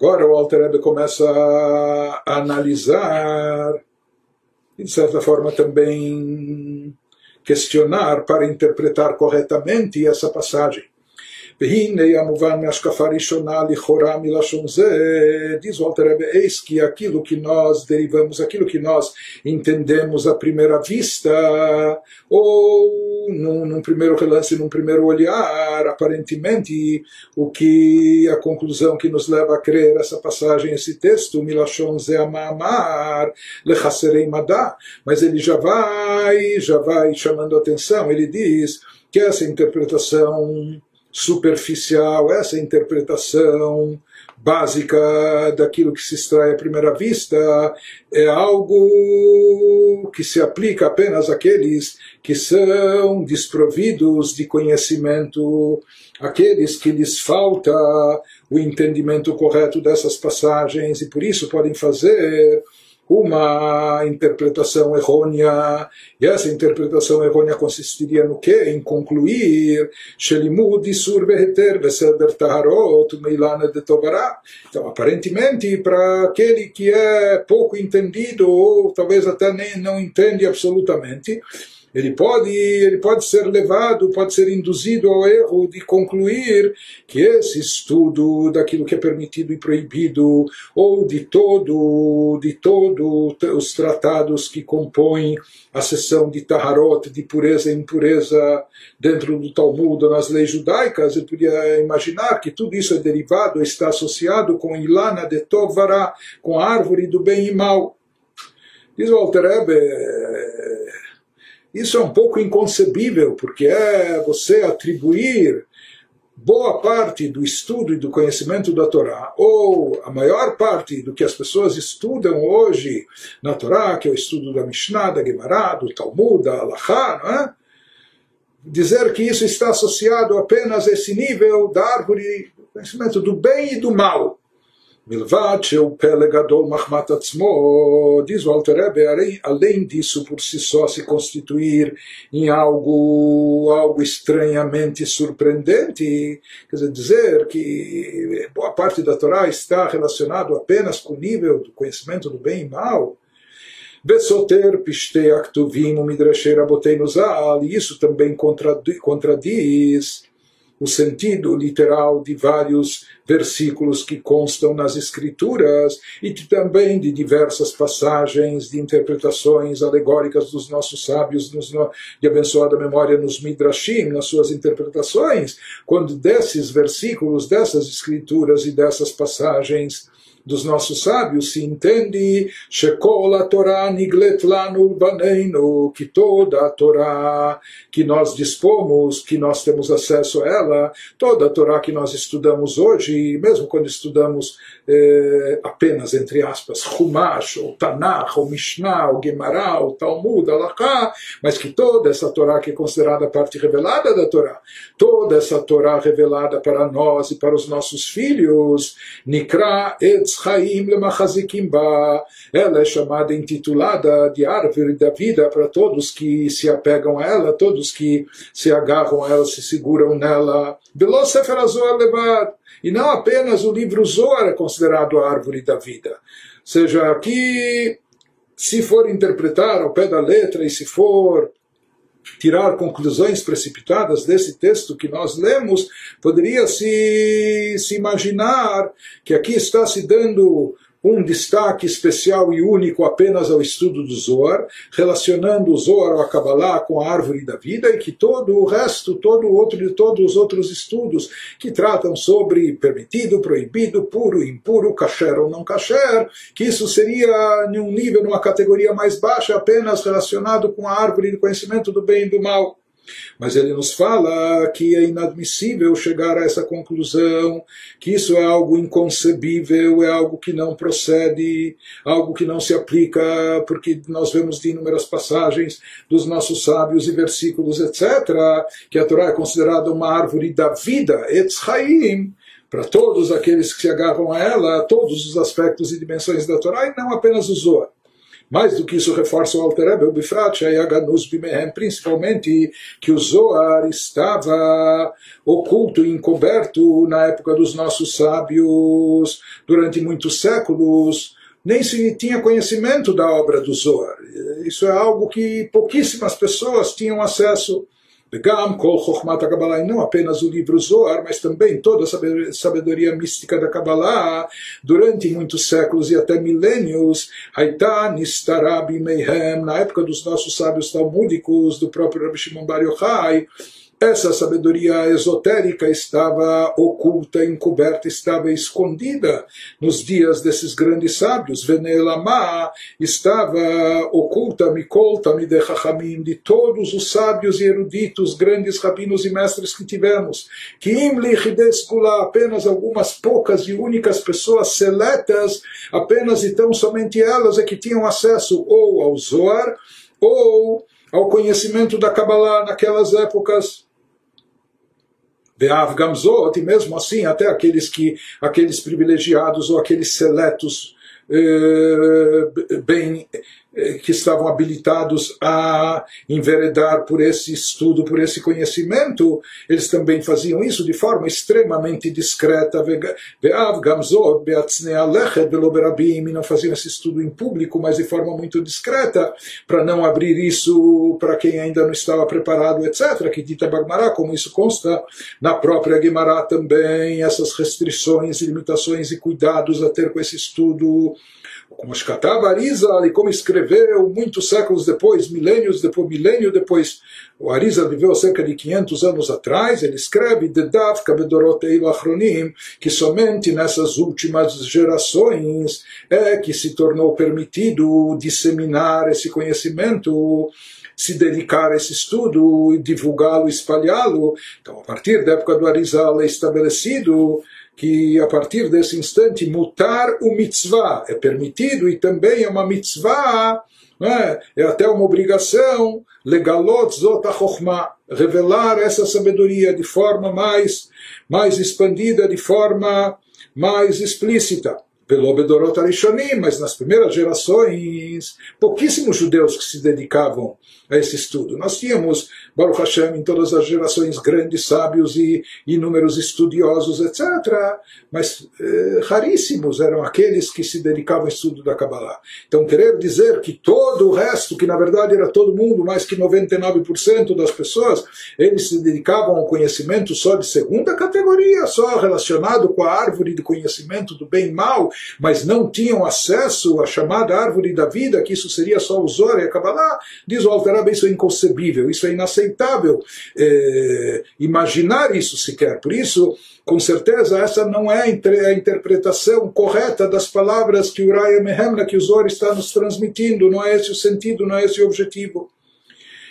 Agora o Alter Rebbe começa a analisar, e de certa forma também questionar para interpretar corretamente essa passagem. והנה המובן מהשקפה ראשונה לכאורה מלשון זה, diz o Alter Rebbe, eis que aquilo que nós derivamos, aquilo que nós entendemos à primeira vista, ou num, num primeiro relance, num primeiro olhar, aparentemente, o que a conclusão que nos leva a crer essa passagem, esse texto, milashon ze amamar, lechaserei madá, mas ele já vai, já vai chamando atenção, ele diz que essa interpretação superficial, essa interpretação básica daquilo que se extrai à primeira vista é algo que se aplica apenas àqueles que são desprovidos de conhecimento, aqueles que lhes falta o entendimento correto dessas passagens e por isso podem fazer uma interpretação errônea, e essa interpretação errônea consistiria no quê? Em concluir Beseder. Então, aparentemente, para aquele que é pouco entendido, ou talvez até nem não entende absolutamente, ele pode, ele pode ser levado, pode ser induzido ao erro de concluir que esse estudo daquilo que é permitido e proibido, ou de todo, de todo os tratados que compõem a seção de Taharot, de pureza e impureza dentro do Talmud, nas leis judaicas, eu podia imaginar que tudo isso é derivado, está associado com Ilana de Tovara, com a árvore do bem e mal. Diz o Alter isso é um pouco inconcebível, porque é você atribuir boa parte do estudo e do conhecimento da Torá, ou a maior parte do que as pessoas estudam hoje na Torá, que é o estudo da Mishnah, da Gemara, do Talmud, da Halachá, não é? dizer que isso está associado apenas a esse nível da árvore, do conhecimento do bem e do mal. Milvat Sheu Pelegadol Mahmat Atzmo, diz o Alter Rebbe, além disso por si só se constituir em algo, algo estranhamente surpreendente, quer dizer, dizer que boa parte da Torá está relacionado apenas com o nível do conhecimento do bem e mal, Besoter Pishte Aktuvim Midrasher Abotenuzal, e isso também contradiz o sentido literal de vários versículos que constam nas Escrituras e também de diversas passagens de interpretações alegóricas dos nossos sábios nos, de abençoada memória nos Midrashim, nas suas interpretações, quando desses versículos, dessas Escrituras e dessas passagens dos nossos sábios se entende Shekol a Torá niglet lanu baneinu, que toda a Torá que nós dispomos, que nós temos acesso a ela, toda a Torá que nós estudamos hoje, mesmo quando estudamos eh, apenas, entre aspas, Humash, ou Tanakh, ou Mishnah, ou Gemara, ou Talmud, Alaká, mas que toda essa Torá que é considerada a parte revelada da Torá, toda essa Torá revelada para nós e para os nossos filhos, Nikra Etz Chaim Lemachazikim Ba, ela é chamada, intitulada de árvore da vida para todos que se apegam a ela, todos que se agarram a ela, se seguram nela. Sefer Azor Levad, e não apenas o livro Zohar é considerado a árvore da vida. Ou seja, aqui, se for interpretar ao pé da letra e se for tirar conclusões precipitadas desse texto que nós lemos, poderia se, se imaginar que aqui está se dando um destaque especial e único apenas ao estudo do Zohar, relacionando o Zohar ao Kabbalah com a árvore da vida, e que todo o resto, todo o outro, todos os outros estudos que tratam sobre permitido, proibido, puro, impuro, kasher ou não kasher, que isso seria em um nível, numa categoria mais baixa, apenas relacionado com a árvore do conhecimento do bem e do mal. Mas ele nos fala que é inadmissível chegar a essa conclusão, que isso é algo inconcebível, é algo que não procede, algo que não se aplica, porque nós vemos de inúmeras passagens dos nossos sábios e versículos, etc., que a Torá é considerada uma árvore da vida, Etz Haim, para todos aqueles que se agarram a ela, todos os aspectos e dimensões da Torá, e não apenas o Zohar. Mais do que isso reforça o Alter o Bifrat, principalmente que o Zohar estava oculto e encoberto na época dos nossos sábios, durante muitos séculos, nem se tinha conhecimento da obra do Zohar. Isso é algo que pouquíssimas pessoas tinham acesso. Begam kol chokhmat Kabbalah, e não apenas o livro Zohar, mas também toda a sabedoria mística da Kabbalah, durante muitos séculos e até milênios, Haita Nistarabi Meihem, na época dos nossos sábios talmúdicos, do próprio Rabbi Shimon Bar Yochai, essa sabedoria esotérica estava oculta, encoberta, estava escondida nos dias desses grandes sábios. Venelama estava oculta, mikolta, midechachamim, de todos os sábios e eruditos, grandes rabinos e mestres que tivemos. Que imlichideskula, apenas algumas poucas e únicas pessoas seletas, apenas e tão somente elas é que tinham acesso ou ao Zohar, ou ao conhecimento da Kabbalah naquelas épocas. E mesmo assim até aqueles que aqueles privilegiados ou aqueles seletos eh, bem que estavam habilitados a enveredar por esse estudo, por esse conhecimento, eles também faziam isso de forma extremamente discreta. Não faziam esse estudo em público, mas de forma muito discreta, para não abrir isso para quem ainda não estava preparado, etc. Que dita Bagmará, como isso consta na própria Guimará também, essas restrições, limitações e cuidados a ter com esse estudo como Shkatav Arizal e como escreveu muitos séculos depois, milênios depois, milênio depois. O Arizal viveu cerca de 500 anos atrás, ele escreve Dedav Kabedorotei Achronim, que somente nessas últimas gerações é que se tornou permitido disseminar esse conhecimento se dedicar a esse estudo, divulgá-lo, espalhá-lo. Então, a partir da época do Arizal é estabelecido que a partir desse instante mutar o mitzvah é permitido e também é uma mitzvah, é? é até uma obrigação, legalot zot revelar essa sabedoria de forma mais, mais expandida, de forma mais explícita pelo Bedorot Arishonim, mas nas primeiras gerações, pouquíssimos judeus que se dedicavam a esse estudo. Nós tínhamos, Baruch Hashem, em todas as gerações, grandes sábios e inúmeros estudiosos, etc. Mas eh, raríssimos eram aqueles que se dedicavam ao estudo da Kabbalah. Então, querer dizer que todo o resto, que na verdade era todo mundo, mais que 99% das pessoas, eles se dedicavam ao conhecimento só de segunda categoria, só relacionado com a árvore de conhecimento do bem e mal, mas não tinham acesso à chamada árvore da vida, que isso seria só o e a Kabbalah, diz o Altarab, isso é inconcebível, isso é inaceitável é, imaginar isso sequer. Por isso, com certeza, essa não é a interpretação correta das palavras que o Raya Mehemna, que o Zohar está nos transmitindo, não é esse o sentido, não é esse o objetivo.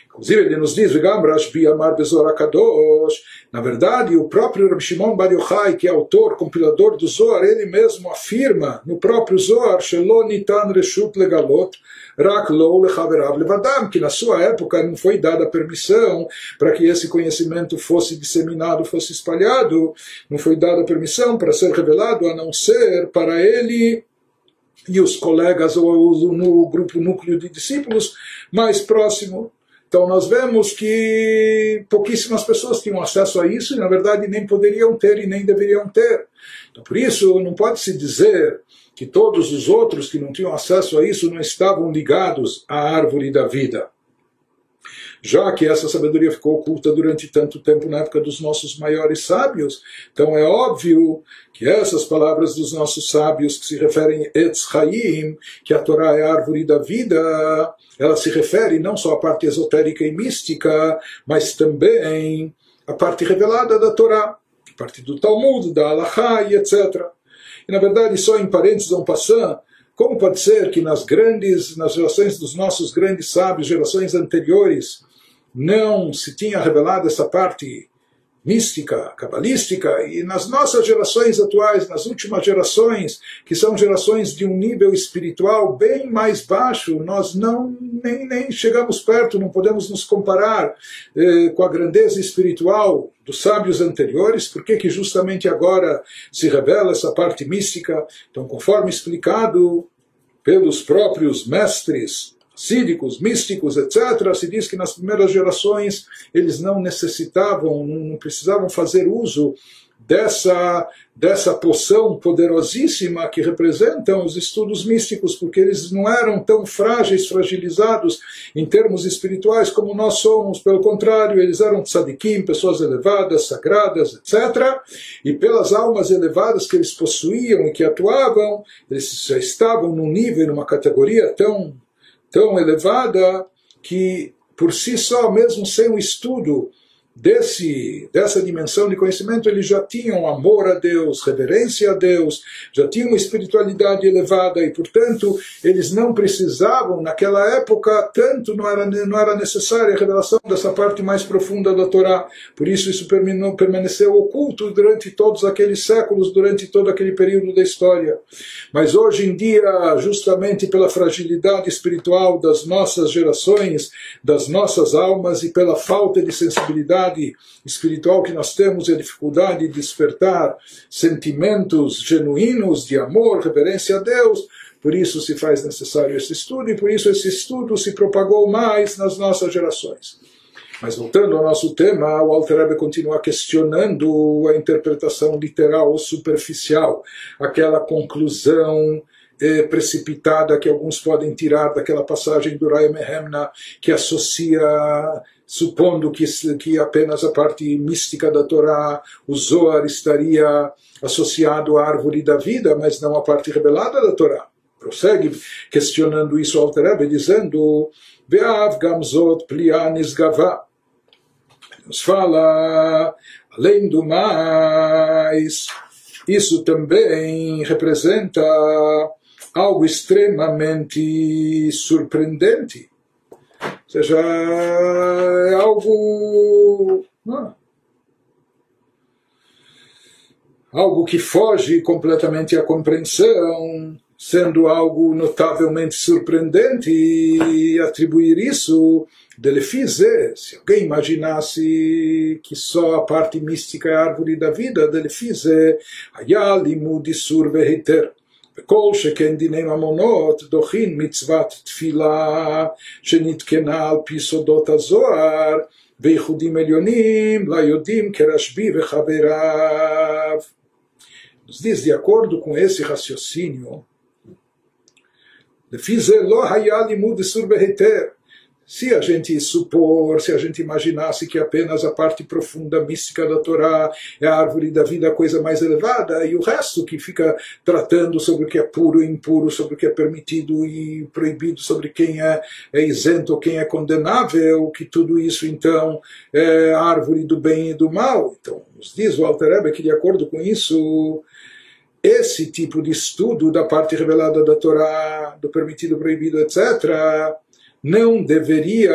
Inclusive, ele nos diz, Amar Kadosh, na verdade, o próprio Rabbi Shimon Bar Yochai, que é autor, compilador do Zohar, ele mesmo afirma no próprio Zohar, Nitan Reshut Legalot, Rak Lo Levadam, que na sua época não foi dada permissão para que esse conhecimento fosse disseminado, fosse espalhado, não foi dada permissão para ser revelado, a não ser para ele e os colegas ou no grupo núcleo de discípulos mais próximo. Então nós vemos que pouquíssimas pessoas tinham acesso a isso e na verdade nem poderiam ter e nem deveriam ter. Então, por isso não pode se dizer que todos os outros que não tinham acesso a isso não estavam ligados à árvore da vida já que essa sabedoria ficou oculta durante tanto tempo na época dos nossos maiores sábios. Então é óbvio que essas palavras dos nossos sábios que se referem a Etz Chaim, que a Torá é a árvore da vida, ela se refere não só à parte esotérica e mística, mas também à parte revelada da Torá, a parte do Talmud, da Halachá e etc. E na verdade, só em parênteses, um passant, como pode ser que nas grandes, nas gerações dos nossos grandes sábios, gerações anteriores, não se tinha revelado essa parte mística, cabalística, e nas nossas gerações atuais, nas últimas gerações, que são gerações de um nível espiritual bem mais baixo, nós não nem, nem chegamos perto, não podemos nos comparar eh, com a grandeza espiritual dos sábios anteriores, porque que justamente agora se revela essa parte mística? Então, conforme explicado pelos próprios mestres cívicos, místicos, etc., se diz que nas primeiras gerações eles não necessitavam, não precisavam fazer uso dessa, dessa poção poderosíssima que representam os estudos místicos, porque eles não eram tão frágeis, fragilizados em termos espirituais como nós somos, pelo contrário, eles eram tzadikim, pessoas elevadas, sagradas, etc. E pelas almas elevadas que eles possuíam e que atuavam, eles já estavam num nível, numa categoria tão, tão elevada que por si só, mesmo sem o estudo desse, dessa dimensão de conhecimento, eles já tinham amor a Deus, reverência a Deus, já tinham uma espiritualidade elevada e, portanto, eles não precisavam, naquela época, tanto não era, não era necessária a revelação dessa parte mais profunda da Torá. Por isso, isso permaneceu oculto durante todos aqueles séculos, durante todo aquele período da história. Mas hoje em dia, justamente pela fragilidade espiritual das nossas gerações, das nossas almas e pela falta de sensibilidade, dificuldade espiritual que nós temos e a dificuldade de despertar sentimentos genuínos de amor, reverência a Deus, por isso se faz necessário esse estudo e por isso esse estudo se propagou mais nas nossas gerações. Mas voltando ao nosso tema, o Alter Rebbe continua questionando a interpretação literal ou superficial, aquela conclusão eh, precipitada que alguns podem tirar daquela passagem do Rai Mehemna que associa supondo que, que apenas a parte mística da Torá, o Zohar, estaria associado à árvore da vida, mas não à parte revelada da Torá. Prossegue questionando isso ao Terebe, dizendo: Beav gamzot plianis gavá. Nos fala, além do mais, isso também representa algo extremamente surpreendente seja, é algo. Não, algo que foge completamente à compreensão, sendo algo notavelmente surpreendente, e atribuir isso Delefize, se alguém imaginasse que só a parte mística é a árvore da vida, Delefize, Ayalimu de Surve Heter. וכל שכן דיני ממונות דוחין מצוות תפילה שנתקנה על פי סודות הזוהר וייחודים עליונים ליודעים כרשב"י וחבריו. Nos diz, de acordo com esse raciocínio, לפי זה לא היה לימוד איסור בהיתר. Se a gente supor, se a gente imaginasse que apenas a parte profunda mística da Torá é a árvore da vida, a coisa mais elevada, e o resto que fica tratando sobre o que é puro e impuro, sobre o que é permitido e proibido, sobre quem é, é isento ou quem é condenável, que tudo isso então é a árvore do bem e do mal. Então, nos diz o Alter Rebbe que de acordo com isso, esse tipo de estudo da parte revelada da Torá, do permitido, proibido, etc., não deveria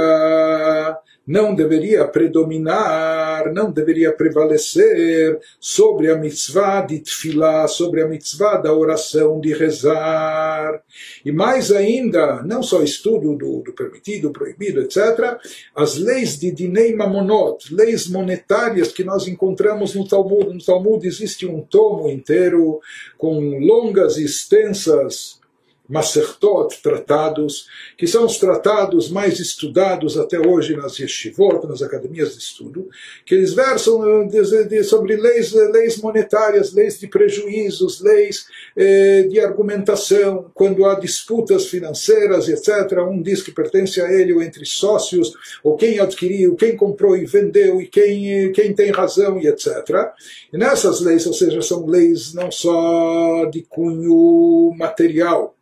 não deveria predominar, não deveria prevalecer sobre a mitzvah de tefilá, sobre a mitzvah da oração de rezar. E mais ainda, não só estudo do, do permitido, proibido, etc., as leis de Dinei Mamonot, leis monetárias que nós encontramos no Talmud. No Talmud existe um tomo inteiro com longas e extensas Masertot, tratados, que são os tratados mais estudados até hoje nas yeshivot, nas academias de estudo, que eles versam eh, de, sobre leis, eh, leis monetárias, leis de prejuízos, leis eh, de argumentação, quando há disputas financeiras, etc. Um diz que pertence a ele ou entre sócios, ou quem adquiriu, quem comprou e vendeu, e quem, quem tem razão, e etc. E nessas leis, ou seja, são leis não só de cunho material,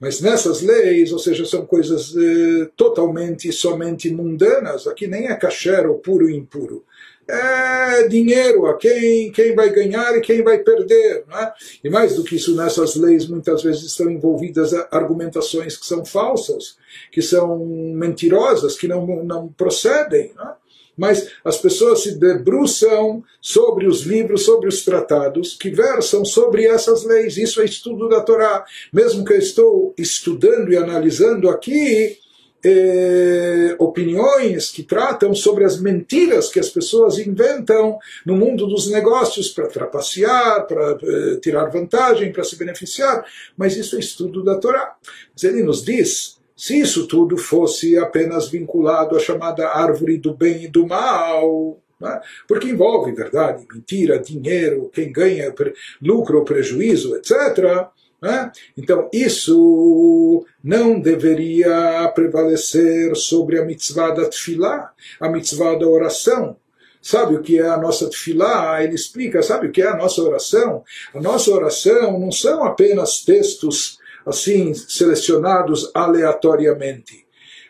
mas nessas leis, ou seja, são coisas eh, totalmente somente mundanas, aqui nem é kasher puro e impuro. É dinheiro a quem, quem vai ganhar e quem vai perder. É? E mais do que isso, nessas leis muitas vezes estão envolvidas argumentações que são falsas, que são mentirosas, que não, não procedem. É? Mas as pessoas se debruçam sobre os livros, sobre os tratados que versam sobre essas leis. Isso é estudo da Torá. Mesmo que eu estou estudando e analisando aqui, eh, opiniões que tratam sobre as mentiras que as pessoas inventam no mundo dos negócios para trapacear, para eh, tirar vantagem, para se beneficiar, mas isso é estudo da Torá. Mas ele nos diz se isso tudo fosse apenas vinculado à chamada árvore do bem e do mal, né? porque envolve verdade, mentira, dinheiro, quem ganha lucro ou prejuízo, etc. Né? Então, isso não deveria prevalecer sobre a mitzvah da tefilá, a mitzvah da oração. Sabe o que é a nossa tefilá? Ele explica, sabe o que é a nossa oração? A nossa oração não são apenas textos assim selecionados aleatoriamente.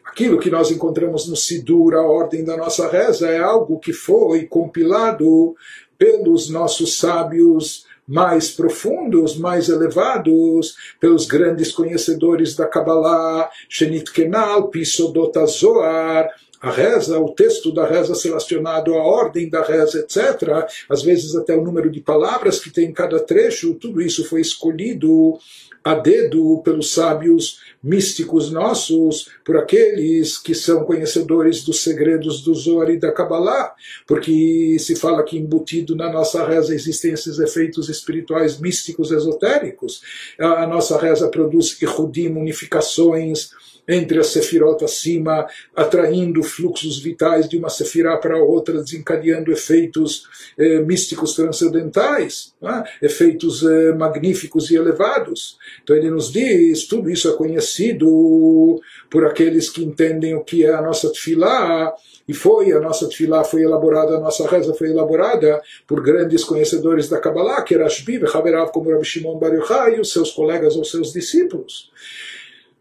Aquilo que nós encontramos no Sidur, a ordem da nossa reza, é algo que foi compilado pelos nossos sábios mais profundos, mais elevados, pelos grandes conhecedores da Kabbalah, Shenit Kenal, Pisodot Zohar, a reza, o texto da reza relacionado à ordem da reza, etc., às vezes até o número de palavras que tem em cada trecho, tudo isso foi escolhido a dedo pelos sábios místicos nossos, por aqueles que são conhecedores dos segredos do Zohar e da Kabbalah, porque se fala que embutido na nossa reza existem esses efeitos espirituais místicos esotéricos. A nossa reza produz ihudim, unificações, entre a sefirot acima, atraindo fluxos vitais de uma sefirá para outra, desencadeando efeitos eh, místicos transcendentais, né? efeitos eh, magníficos e elevados. Então ele nos diz, tudo isso é conhecido por aqueles que entendem o que é a nossa tefilá, e foi, a nossa tefilá foi elaborada, a nossa reza foi elaborada por grandes conhecedores da Kabbalah, que era Shbi, Haverav, como Rabbi Shimon Bar Yochai, e os seus colegas ou seus discípulos.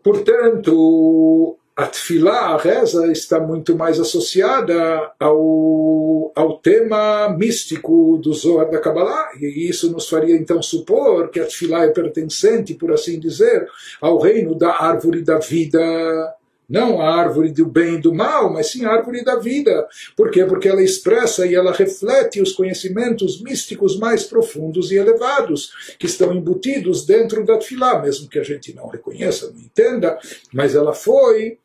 Portanto, a tefilá, a reza, está muito mais associada ao, ao tema místico do Zohar da Kabbalah, e isso nos faria então supor que a tefilá é pertencente, por assim dizer, ao reino da árvore da vida não a árvore do bem e do mal, mas sim a árvore da vida. Por quê? Porque ela expressa e ela reflete os conhecimentos místicos mais profundos e elevados que estão embutidos dentro da Tfilá, mesmo que a gente não reconheça, não entenda, mas ela foi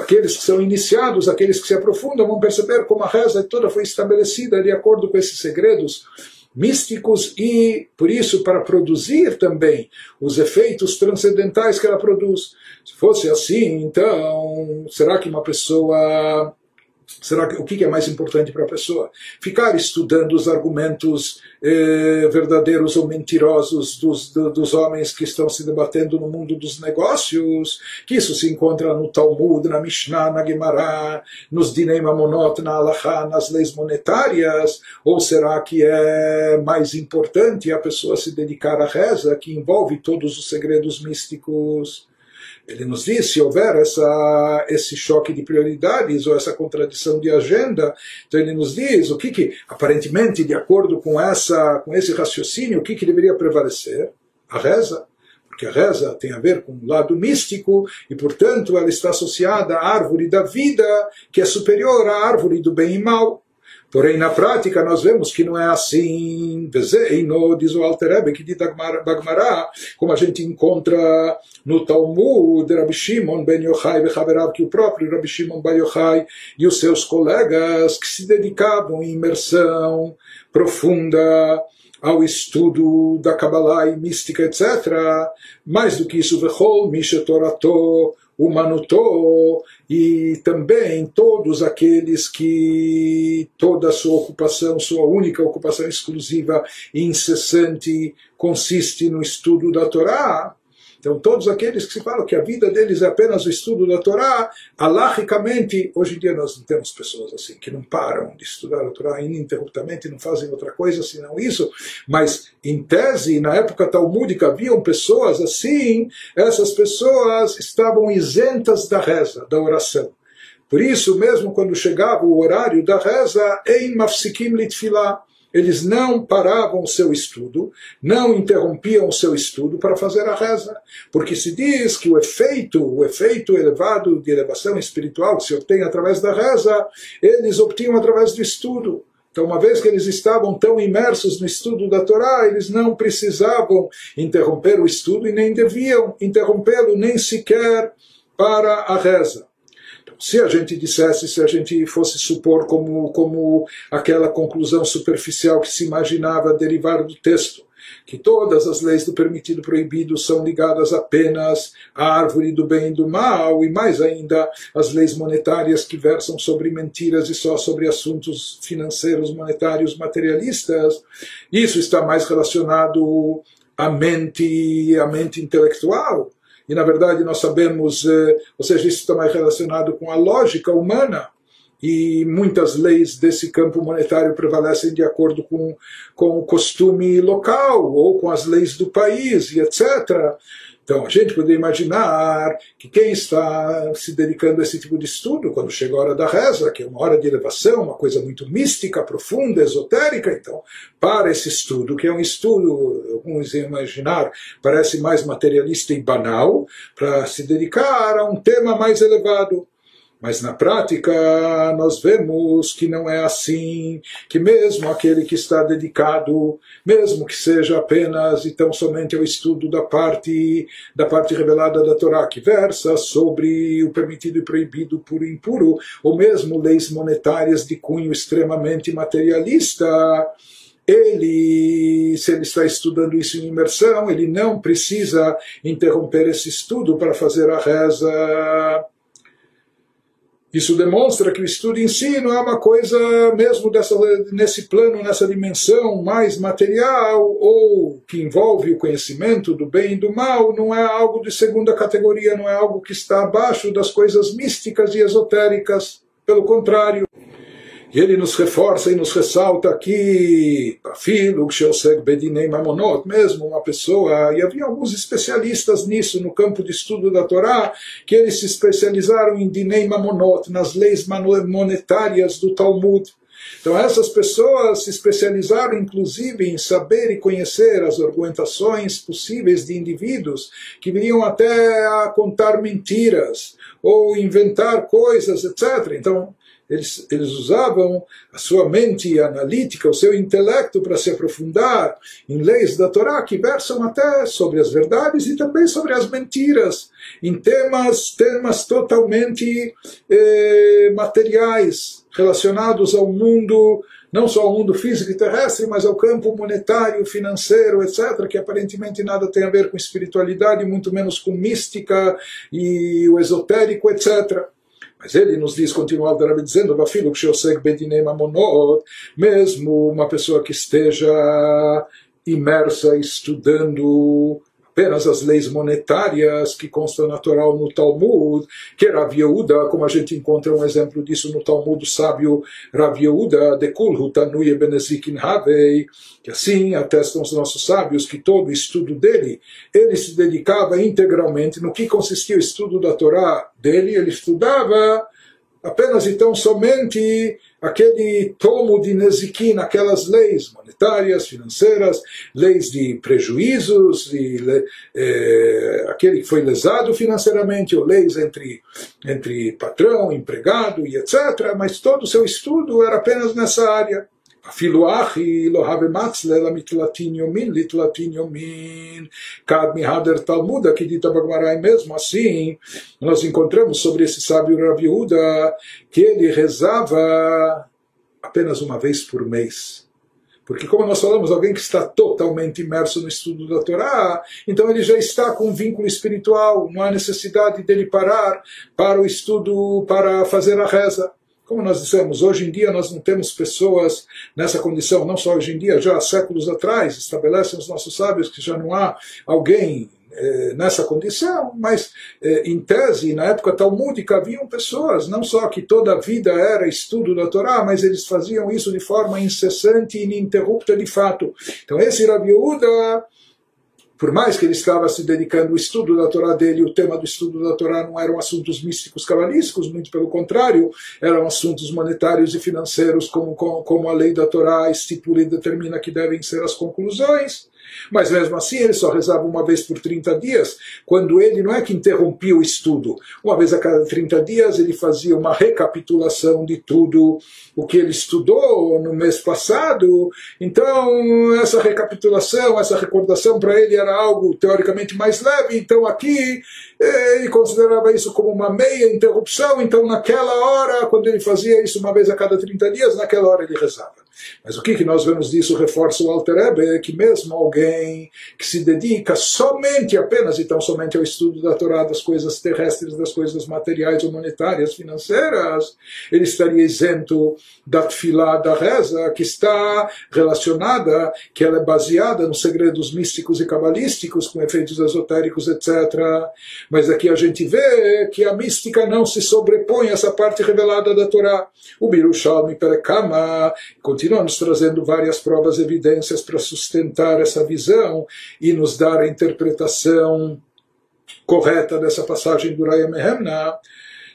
aqueles que são iniciados, aqueles que se aprofundam, vão perceber como a reza toda foi estabelecida de acordo com esses segredos místicos e, por isso, para produzir também os efeitos transcendentais que ela produz. Se fosse assim, então, será que uma pessoa Será que, o que é mais importante para a pessoa? Ficar estudando os argumentos eh, verdadeiros ou mentirosos dos, do, dos homens que estão se debatendo no mundo dos negócios? Que isso se encontra no Talmud, na Mishnah, na Gemara, nos Dinei Mamonot, na Halachá, nas leis monetárias? Ou será que é mais importante a pessoa se dedicar à reza, que envolve todos os segredos místicos? Ele nos diz, se houver essa, esse choque de prioridades ou essa contradição de agenda, então ele nos diz o que, que aparentemente, de acordo com, essa, com esse raciocínio, o que, que deveria prevalecer? A reza. Porque a reza tem a ver com o lado místico e, portanto, ela está associada à árvore da vida, que é superior à árvore do bem e mal. Porém, na prática, nós vemos que não é assim. Diz o Alter que diz Bagmará, como a gente encontra no Talmud, Rabbi Shimon ben Yochai Bechaverav, que o próprio Rabbi Shimon ben Yochai e os seus colegas que se dedicavam em imersão profunda ao estudo da Kabbalah e mística, etc. Mais do que isso, Vechol Mishetorato, o Manutó, e também todos aqueles que toda a sua ocupação, sua única ocupação exclusiva e incessante consiste no estudo da Torá, então, todos aqueles que se falam que a vida deles é apenas o estudo da Torá, alahicamente, hoje em dia nós temos pessoas assim, que não param de estudar a Torá ininterruptamente, não fazem outra coisa senão isso, mas em tese, na época talmúdica, haviam pessoas assim, essas pessoas estavam isentas da reza, da oração. Por isso, mesmo quando chegava o horário da reza, em mafsikim litfilah, eles não paravam o seu estudo, não interrompiam o seu estudo para fazer a reza, porque se diz que o efeito, o efeito elevado de elevação espiritual que se obtém através da reza, eles obtinham através do estudo. Então, uma vez que eles estavam tão imersos no estudo da Torá, eles não precisavam interromper o estudo e nem deviam interrompê-lo nem sequer para a reza. Se a gente dissesse, se a gente fosse supor como, como aquela conclusão superficial que se imaginava derivar do texto, que todas as leis do permitido e proibido são ligadas apenas à árvore do bem e do mal, e mais ainda as leis monetárias que versam sobre mentiras e só sobre assuntos financeiros, monetários, materialistas. Isso está mais relacionado à mente, à mente intelectual. E na verdade nós sabemos, ou seja, isso está mais relacionado com a lógica humana e muitas leis desse campo monetário prevalecem de acordo com, com o costume local ou com as leis do país e etc. Então a gente poderia imaginar que quem está se dedicando a esse tipo de estudo, quando chega a hora da reza, que é uma hora de elevação, uma coisa muito mística, profunda, esotérica, então para esse estudo, que é um estudo, alguns imaginar, parece mais materialista e banal, para se dedicar a um tema mais elevado. Mas na prática nós vemos que não é assim, que mesmo aquele que está dedicado, mesmo que seja apenas e tão somente ao estudo da parte da parte revelada da Torá que versa sobre o permitido e proibido e impuro, ou mesmo leis monetárias de cunho extremamente materialista, ele, se ele está estudando isso em imersão, ele não precisa interromper esse estudo para fazer a reza isso demonstra que o estudo em si não é uma coisa mesmo dessa, nesse plano, nessa dimensão mais material, ou que envolve o conhecimento do bem e do mal, não é algo de segunda categoria, não é algo que está abaixo das coisas místicas e esotéricas. Pelo contrário, e ele nos reforça e nos ressalta Mamonot, mesmo uma pessoa, e havia alguns especialistas nisso no campo de estudo da Torá, que eles se especializaram em Dinei Mamonot, nas leis monetárias do Talmud. Então essas pessoas se especializaram inclusive em saber e conhecer as argumentações possíveis de indivíduos que viriam até a contar mentiras ou inventar coisas, etc. Então eles, eles usavam a sua mente analítica, o seu intelecto para se aprofundar em leis da Torá que versam até sobre as verdades e também sobre as mentiras, em temas, temas totalmente eh, materiais, relacionados ao mundo, não só ao mundo físico e terrestre, mas ao campo monetário, financeiro, etc., que aparentemente nada tem a ver com espiritualidade, muito menos com mística e o esotérico, etc. Mas ele nos diz, continua Rebbe dizendo, Vafilo Ksheosek Bedinei Mamonot, mesmo uma pessoa que esteja imersa estudando apenas as leis monetárias que constam natural no Talmud, que Rav Yehuda, como a gente encontra um exemplo disso no Talmud, o sábio Rav Yehuda, de Kulhu Tanuye Benezikin Havei, que assim atestam os nossos sábios que todo o estudo dele, ele se dedicava integralmente no que consistia o estudo da Torá dele, ele estudava apenas então somente aquele tomo de Nezikin, aquelas leis monetárias, financeiras, leis de prejuízos, é, aquele que foi lesado financeiramente, ou leis entre, entre patrão, empregado e etc. Mas todo o seu estudo era apenas nessa área. אפילו אחי לא הווה מצלה למתלתין יומין לתלתין יומין cad mihader talmuda que dita Bagmarai mesmo assim nós encontramos sobre esse sábio Rabi Yehuda que ele rezava apenas uma vez por mês porque, como nós falamos, alguém que está totalmente imerso no estudo da Torá, então ele já está com um vínculo espiritual, não há necessidade dele parar para o estudo, para fazer a reza. Como nós dissemos, hoje em dia nós não temos pessoas nessa condição, não só hoje em dia, já há séculos atrás, estabelecem os nossos sábios que já não há alguém eh, nessa condição, mas eh, em tese, na época talmúdica, haviam pessoas, não só que toda a vida era estudo da Torá, mas eles faziam isso de forma incessante e ininterrupta de fato. Então esse Rabi Uda por mais que ele estava se dedicando ao estudo da Torá dele, o tema do estudo da Torá não eram assuntos místicos cabalísticos, muito pelo contrário, eram assuntos monetários e financeiros, como, como, como a lei da Torá estipula e determina que devem ser as conclusões. Mas mesmo assim ele só rezava uma vez por 30 dias, quando ele não é que interrompia o estudo. Uma vez a cada 30 dias ele fazia uma recapitulação de tudo o que ele estudou no mês passado. Então, essa recapitulação, essa recordação para ele era algo teoricamente mais leve. Então, aqui eh, ele considerava isso como uma meia interrupção. Então, naquela hora, quando ele fazia isso uma vez a cada 30 dias, naquela hora ele rezava. Mas o que, que nós vemos disso reforça o Alter Ebe, é que mesmo alguém que se dedica somente, apenas e tão somente ao estudo da Torá, das coisas terrestres, das coisas materiais ou monetárias, financeiras, ele estaria isento da tefilá, da reza, que está relacionada, que ela é baseada nos segredos místicos e cabalísticos, com efeitos esotéricos, etc. Mas aqui a gente vê que a mística não se sobrepõe a essa parte revelada da Torá. O Birushalmi Perekama continua nos trazendo várias provas, evidências para sustentar essa visão e nos dar a interpretação correta dessa passagem do Raya Mehemna.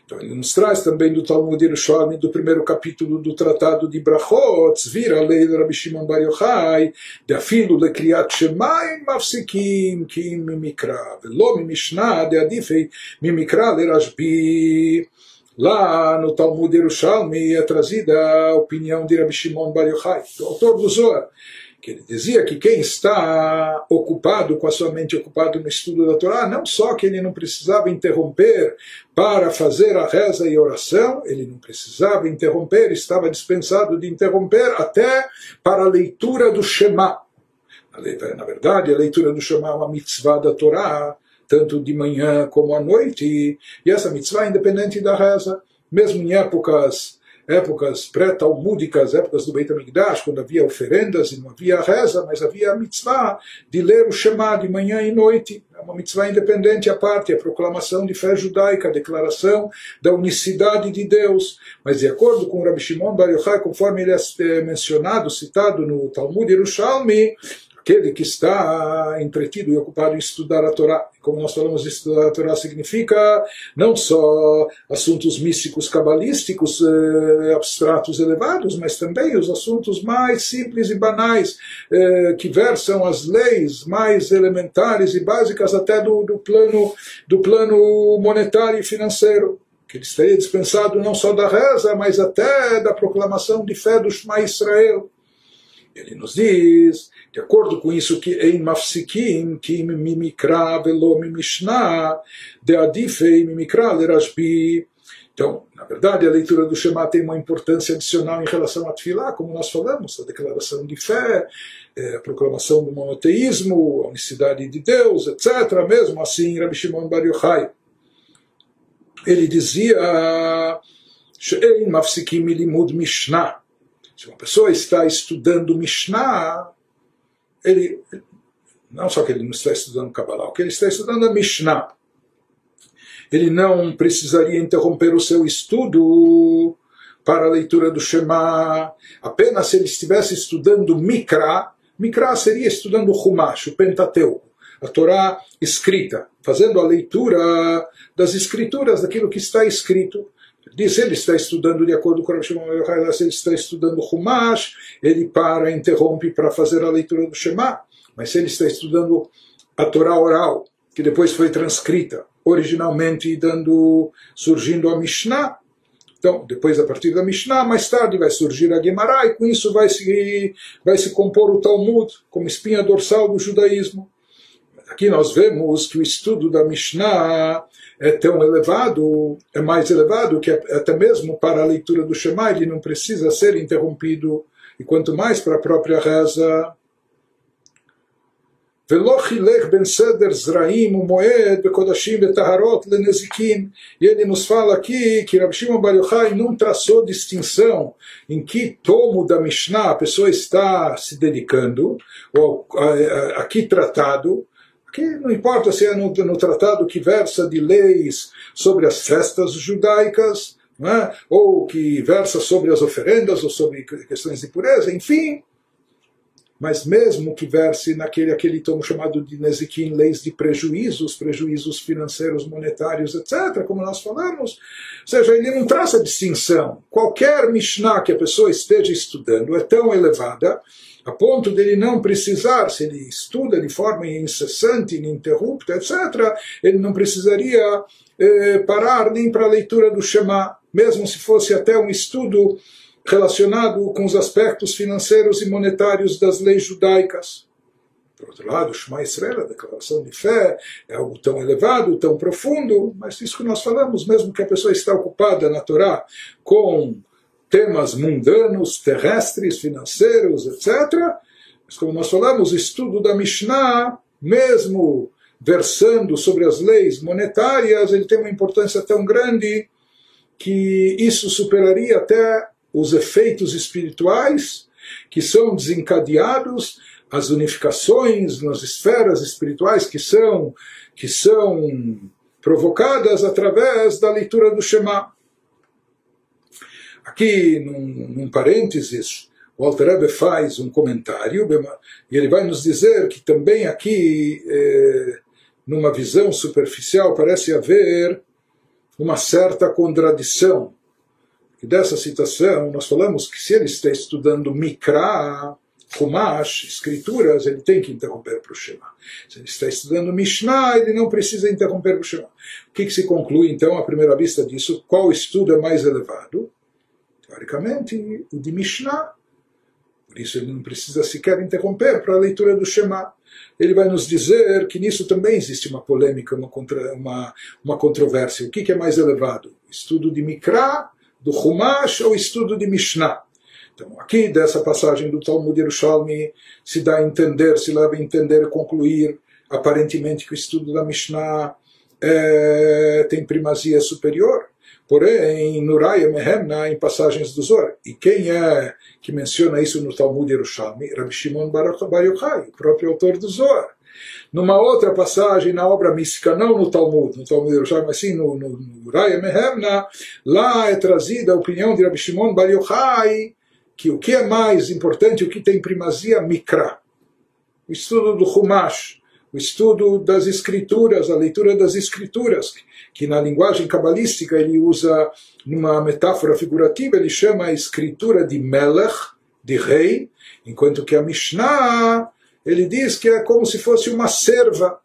Então ele nos traz também do Talmud Yerushalmi, do primeiro capítulo do Tratado de Brachot, vira a lei de Rabbi Shimon Bar Yochai, de afilo lekriat shemayim mafsikim ki mimikra, velo mimishna de adifei mimikra lerashbi. Lá no Talmud Yerushalmi é trazida a opinião de Rabbi Shimon Bar Yochai, do autor do Zohar, que ele dizia que quem está ocupado, com a sua mente ocupada no estudo da Torá, não só que ele não precisava interromper para fazer a reza e oração, ele não precisava interromper, estava dispensado de interromper até para a leitura do Shema. Na verdade, a leitura do Shema é uma mitzvah da Torá, tanto de manhã como à noite, e essa mitzvah é independente da reza, mesmo em épocas épocas pré-talmúdicas, épocas do Beit HaMikdash, quando havia oferendas e não havia reza, mas havia a mitzvah de ler o Shema de manhã e noite. É uma mitzvah independente à parte, a proclamação de fé judaica, a declaração da unicidade de Deus. Mas de acordo com Rabbi Shimon Bar Yochai, conforme ele é mencionado, citado no Talmud Yerushalmi, aquele que está entretido e ocupado em estudar a Torá. Como nós falamos, estudar a Torá significa não só assuntos místicos cabalísticos, eh, abstratos elevados, mas também os assuntos mais simples e banais, eh, que versam as leis mais elementares e básicas até do, do, plano, do plano monetário e financeiro que ele estaria dispensado não só da reza, mas até da proclamação de fé do Shema Israel. Ele nos diz de acordo com isso, que em mafsikim, que mimikra velo mimishna, de adifei mimikra lerashbi. Então, na verdade, a leitura do Shema tem uma importância adicional em relação a Tfilá, como nós falamos, a declaração de fé, a proclamação do monoteísmo, a unicidade de Deus, etc. Mesmo assim, Rabbi Shimon Bar Yochai, ele dizia, She'ein mafsikim limud Mishnah. Se uma pessoa está estudando Mishnah, ele não só que ele não está estudando Kabbalah, que ele está estudando a Mishnah. Ele não precisaria interromper o seu estudo para a leitura do Shema, apenas se ele estivesse estudando Mikra, Mikra seria estudando o Humash, o Pentateuco, a Torá escrita, fazendo a leitura das escrituras, daquilo que está escrito. Diz, ele está estudando de acordo com o Shimon ele está estudando Humash, ele para, interrompe para fazer a leitura do Shema. Mas se ele está estudando a Torá oral, que depois foi transcrita originalmente dando surgindo a Mishnah, então, depois, a partir da Mishnah, mais tarde vai surgir a Gemara, e com isso vai se, vai se compor o Talmud como espinha dorsal do judaísmo. Aqui nós vemos que o estudo da Mishnah é tão elevado, é mais elevado que até mesmo para a leitura do Shema ele não precisa ser interrompido, e quanto mais para a própria reza. E ele nos fala aqui que Rabi Shimon Bar Yochai não traçou distinção em que tomo da Mishnah a pessoa está se dedicando, ou aqui tratado, que não importa se é no, no tratado que versa de leis sobre as festas judaicas, é? ou que versa sobre as oferendas, ou sobre questões de pureza, enfim. mas mesmo que verse naquele aquele tomo chamado de Nezikin, leis de prejuízos, prejuízos financeiros, monetários, etc., como nós falamos, ou seja, ele não traz a distinção. Qualquer Mishnah que a pessoa esteja estudando é tão elevada a ponto dele não precisar, se ele estuda de forma incessante, ininterrupta, etc., ele não precisaria eh, parar nem para a leitura do Shema, mesmo se fosse até um estudo relacionado com os aspectos financeiros e monetários das leis judaicas. Por outro lado, o Shema Israel, a declaração de fé, é algo tão elevado, tão profundo, mas isso que nós falamos, mesmo que a pessoa está ocupada na Torá com temas mundanos, terrestres, financeiros, etc. Mas como nós falamos, o estudo da Mishnah, mesmo versando sobre as leis monetárias, ele tem uma importância tão grande que isso superaria até os efeitos espirituais que são desencadeados, as unificações nas esferas espirituais que são, que são provocadas através da leitura do Shema. Aqui, num, num parênteses, o Rebbe faz um comentário e ele vai nos dizer que também aqui, eh, numa visão superficial, parece haver uma certa contradição e dessa citação, nós falamos que se ele está estudando Mikra, Humash, escrituras, ele tem que interromper para o Shema. Se ele está estudando Mishnah, ele não precisa interromper para o Shema. O que, que se conclui, então, à primeira vista disso? Qual estudo é mais elevado? Teoricamente, o de Mishnah. Por isso ele não precisa sequer interromper para a leitura do Shema. Ele vai nos dizer que nisso também existe uma polêmica, uma, contra, uma, uma controvérsia. O que, que é mais elevado? Estudo de Mikra do Humash ou estudo de Mishnah. Então, aqui dessa passagem do Talmud Yerushalmi se dá a entender, se leva a entender concluir aparentemente que o estudo da Mishnah é, tem primazia superior. Porém, no Raya Mehemna, em passagens do Zohar. E quem é que menciona isso no Talmud Yerushalmi? Rabbi Shimon Baruch Yochai, o próprio autor do Zohar. Numa outra passagem na obra mística, não no Talmud, no Talmud Yerushalmi, mas sim no, no, no Raya Mehemna, lá é trazida a opinião de Rabbi Shimon Bar Yochai, que o que é mais importante, o que tem primazia, Mikra. O estudo do Humash, o estudo das escrituras, a leitura das escrituras, que na linguagem cabalística ele usa numa metáfora figurativa, ele chama a escritura de Melech, de rei, enquanto que a Mishnah ele diz que é como se fosse uma serva.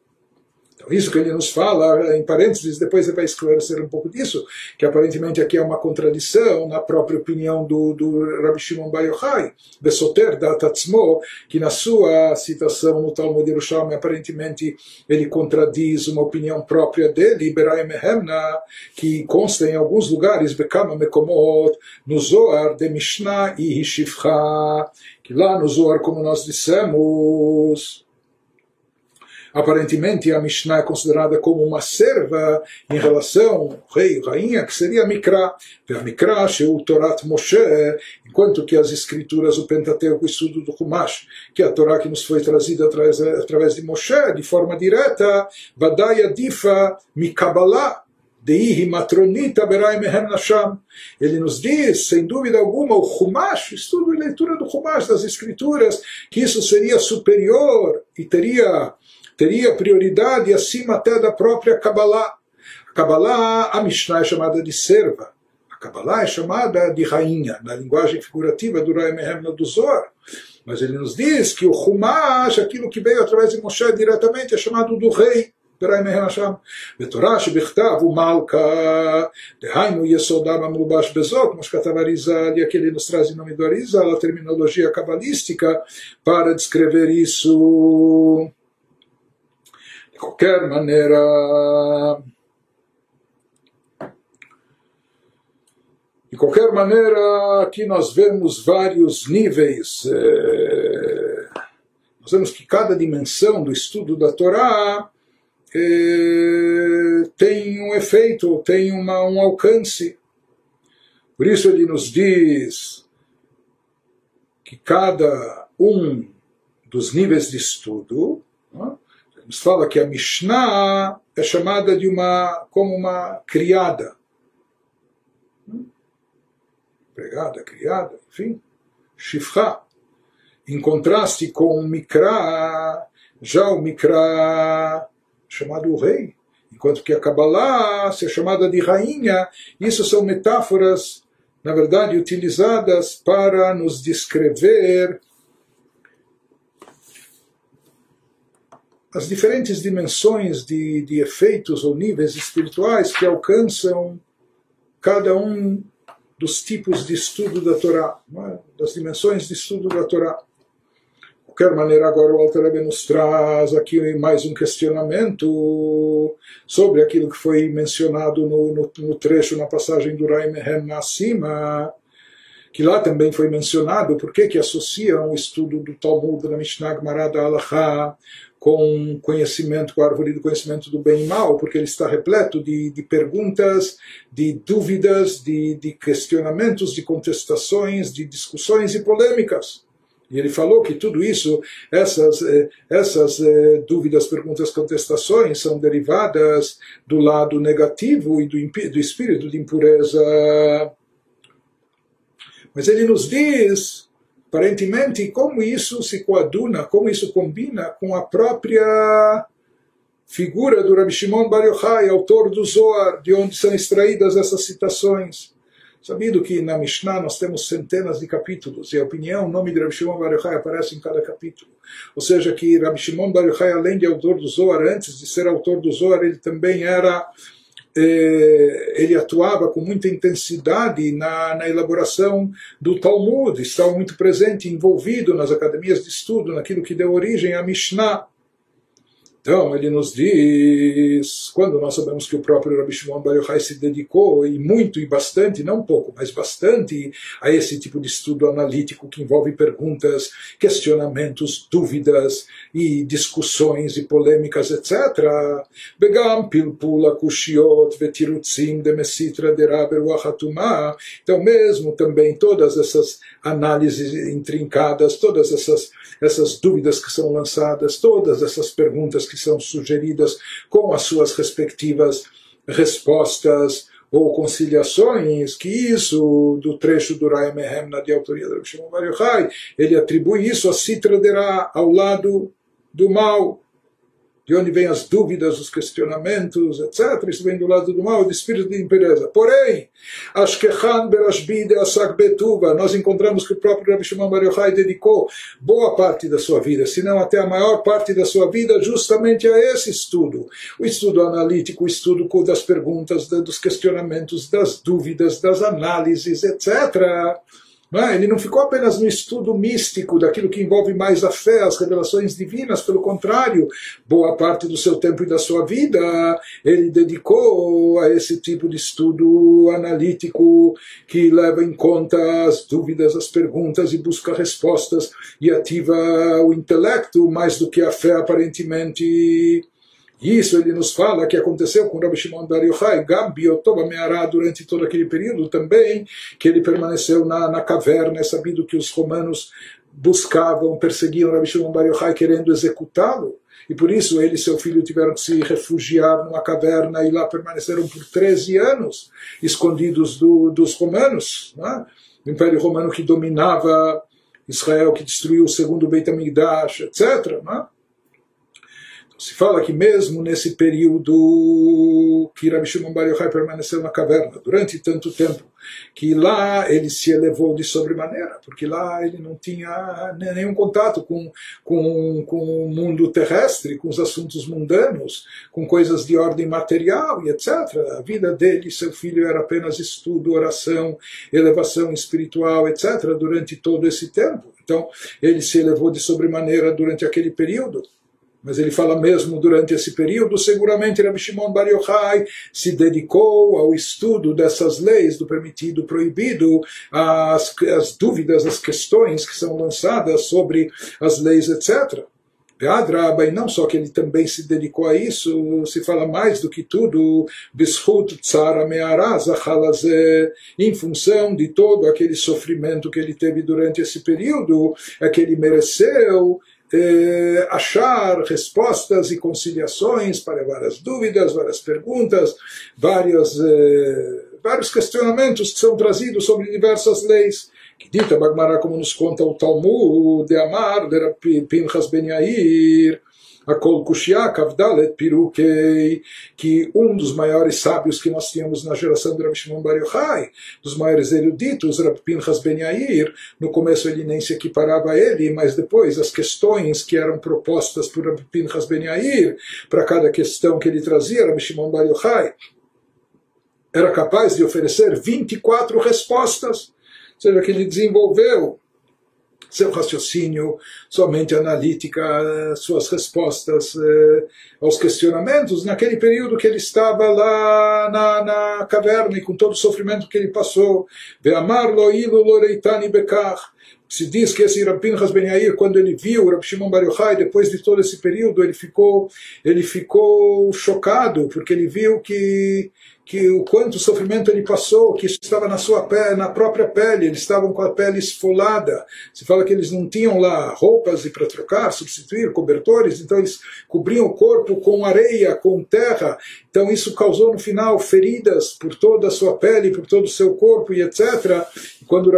Isso que ele nos fala, em parênteses, depois ele vai esclarecer um pouco disso, que aparentemente aqui é uma contradição na própria opinião do, do Rabbi Shimon Bar Yochai, Besoter da Tatzmo, que na sua citação no Talmud Yerushalmi, aparentemente ele contradiz uma opinião própria dele, Mehemna, que consta em alguns lugares, Bekama Mekomot, no Zohar de Mishnah e Hishivcha, que lá no Zohar, como nós dissemos, aparentemente a Mishnah é considerada como uma serva em relação ao rei, rainha, que seria Mikra. Mikra, o Torat Moshe, enquanto que as escrituras, o Pentateuco, o estudo do Humash, que é a Torá que nos foi trazida através, através de Moshe, de forma direta, Vadaya Difa nasham. Ele nos diz, sem dúvida alguma, o Humash, estudo e leitura do Humash, das Escrituras, que isso seria superior e teria, teria prioridade acima até da própria Kabbalah. A Kabbalah, a Mishnah é chamada de serva. A Kabbalah é chamada de rainha, na linguagem figurativa do Rai Mehem do Zohar. Mas ele nos diz que o Humash, aquilo que veio através de Moshe diretamente, é chamado do rei. פרעי מהן שם. ותורה שבכתב הוא מלכה, דהיינו יסודם המלובש בזאת, כמו שכתב אריזל, e aquele nos traz em nome do Arizal, de qualquer maneira, De qualquer maneira, aqui nós vemos vários níveis. Eh, nós vemos que cada dimensão do estudo da Torá eh, tem um efeito, tem uma, um alcance. Por isso ele nos diz que cada um dos níveis de estudo, nos fala que a Mishnah é chamada de uma como uma criada, empregada, criada, enfim, shifra. em contraste com o Mikra, já o Mikra chamado rei, enquanto que a Kabbalah se é chamada de rainha, isso são metáforas, na verdade, utilizadas para nos descrever as diferentes dimensões de, de efeitos ou níveis espirituais que alcançam cada um dos tipos de estudo da Torá, é? das dimensões de estudo da Torá. De qualquer maneira, agora o Alter Rebbe nos traz aqui mais um questionamento sobre aquilo que foi mencionado no, no, no trecho, na passagem do Raim Mehem acima, que lá também foi mencionado, por que associam o estudo do Talmud, da Mishnah Gemara, da Halachá, com conhecimento, com a árvore do conhecimento do bem e mal, porque ele está repleto de, de perguntas, de dúvidas, de, de questionamentos, de contestações, de discussões e polêmicas. E ele falou que tudo isso, essas, eh, essas eh, dúvidas, perguntas, contestações, são derivadas do lado negativo e do, do espírito de impureza. Mas ele nos diz aparentemente, como isso se coaduna, como isso combina com a própria figura do Rabbi Shimon Bar Yochai, autor do Zohar, de onde são extraídas essas citações. Sabido que na Mishnah nós temos centenas de capítulos, e a opinião, o nome de Rabbi Shimon Bar Yochai aparece em cada capítulo. Ou seja, que Rabbi Shimon Bar Yochai, além de autor do Zohar, antes de ser autor do Zohar, ele também era eh, ele atuava com muita intensidade na, na, elaboração do Talmud, estava muito presente, envolvido nas academias de estudo, naquilo que deu origem à Mishnah. Então, ele nos diz, quando nós sabemos que o próprio Rabbi Shimon Bar Yochai se dedicou, e muito e bastante, não pouco, mas bastante, a esse tipo de estudo analítico que envolve perguntas, questionamentos, dúvidas e discussões e polêmicas, etc. Begam pilpula kushiot vetirutzim de mesitra de raber Então, mesmo também todas essas análises intrincadas, todas essas, essas dúvidas que são lançadas, todas essas perguntas que são sugeridas com as suas respectivas respostas ou conciliações, que isso do trecho do Rai Mehem na de autoria do Shimon Bar Yochai, ele atribui isso a Sitra Derá, ao lado do mal, de onde vêm as dúvidas, os questionamentos, etc. Isso vem do lado do mal, do espírito de impureza. Porém, Ashkechan Berashbi de Asak Betuba, nós encontramos que o próprio Rabbi Shimon Bar Yochai dedicou boa parte da sua vida, se não até a maior parte da sua vida, justamente a esse estudo. O estudo analítico, o estudo das perguntas, dos questionamentos, das dúvidas, das análises, etc., é? Ele não ficou apenas no estudo místico daquilo que envolve mais a fé, as revelações divinas, pelo contrário, boa parte do seu tempo e da sua vida ele dedicou a esse tipo de estudo analítico que leva em conta as dúvidas, as perguntas e busca respostas e ativa o intelecto mais do que a fé aparentemente isso ele nos fala que aconteceu com Rabbi Shimon Bar Yochai, Gabi Otoba Meará, durante todo aquele período também, que ele permaneceu na, na caverna, é sabido que os romanos buscavam, perseguiam Rabbi Shimon Bar Yochai querendo executá-lo. E por isso ele e seu filho tiveram que se refugiar numa caverna e lá permaneceram por 13 anos, escondidos do, dos romanos. Né? O Império Romano que dominava Israel, que destruiu o segundo Beit HaMikdash, etc. Né? Se fala que mesmo nesse período que Rabi Shimon Bar Yochai permaneceu na caverna durante tanto tempo, que lá ele se elevou de sobremaneira, porque lá ele não tinha nenhum contato com, com, com o mundo terrestre, com os assuntos mundanos, com coisas de ordem material e etc. A vida dele seu filho era apenas estudo, oração, elevação espiritual, etc. durante todo esse tempo. Então, ele se elevou de sobremaneira durante aquele período mas ele fala mesmo durante esse período, seguramente Rabbi Shimon Bar Yochai se dedicou ao estudo dessas leis do permitido, proibido, as, as dúvidas, as questões que são lançadas sobre as leis, etc. Beadraba, e não só que ele também se dedicou a isso, se fala mais do que tudo, Bishut em função de todo aquele sofrimento que ele teve durante esse período, é que ele mereceu eh, achar respostas e conciliações para várias dúvidas, várias perguntas, várias, eh, vários questionamentos que são trazidos sobre diversas leis. Que dita Bagmará, como nos conta o Talmud, de Amar, de Pinchas Ben Yair, Akol Kushia Kavdalet Pirukei, que um dos maiores sábios que nós tínhamos na geração do Rabi Shimon Bar Yochai, dos maiores eruditos, Rabi Pinchas Ben Yair, no começo ele nem se equiparava a ele, mas depois as questões que eram propostas por Rabi Pinchas Ben Yair, para cada questão que ele trazia, Rabi Shimon Bar Yochai, era capaz de oferecer 24 respostas, ou seja, que ele desenvolveu seu raciocínio, sua mente analítica, suas respostas eh, aos questionamentos, naquele período que ele estava lá na, na caverna e com todo o sofrimento que ele passou. Ve'amar lo ilu loreitani bekach. Se diz que esse Rabi Pinchas Ben Yair, quando ele viu Rabi Shimon Bar Yochai, depois de todo esse período, ele ficou, ele ficou chocado, porque ele viu que que o quanto sofrimento ele passou, que isso estava na sua pele, na própria pele, eles estavam com a pele esfolada. Se fala que eles não tinham lá roupas para trocar, substituir, cobertores, então eles cobriam o corpo com areia, com terra. Então isso causou no final feridas por toda a sua pele, por todo o seu corpo e etc. Quando,